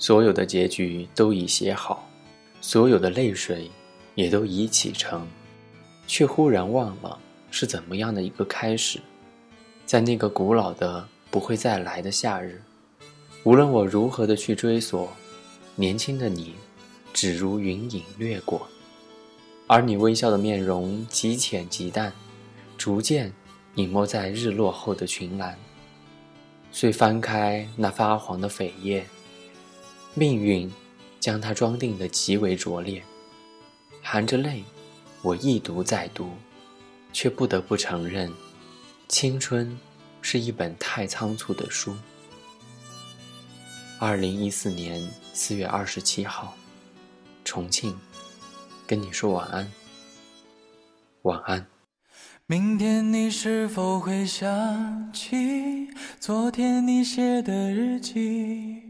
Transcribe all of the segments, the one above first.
所有的结局都已写好，所有的泪水也都已启程，却忽然忘了是怎么样的一个开始。在那个古老的不会再来的夏日，无论我如何的去追索，年轻的你，只如云影掠过，而你微笑的面容极浅极淡，逐渐隐没在日落后的群岚。遂翻开那发黄的扉页。命运将它装订得极为拙劣，含着泪，我一读再读，却不得不承认，青春是一本太仓促的书。二零一四年四月二十七号，重庆，跟你说晚安，晚安。明天你是否会想起昨天你写的日记？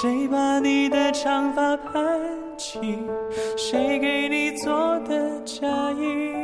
谁把你的长发盘起？谁给你做的嫁衣？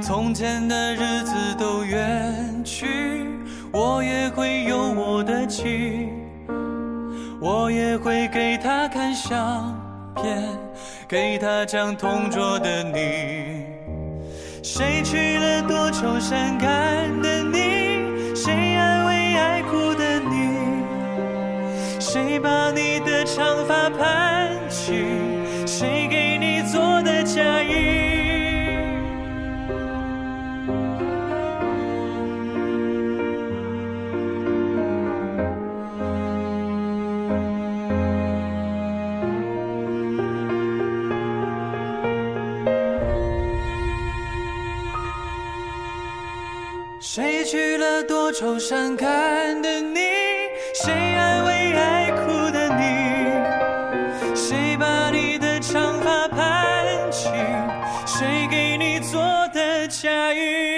从前的日子都远去，我也会有我的情，我也会给她看相片，给她讲同桌的你。谁去了多愁善感的去了多愁善感的你，谁安慰爱哭的你，谁把你的长发盘起，谁给你做的嫁衣？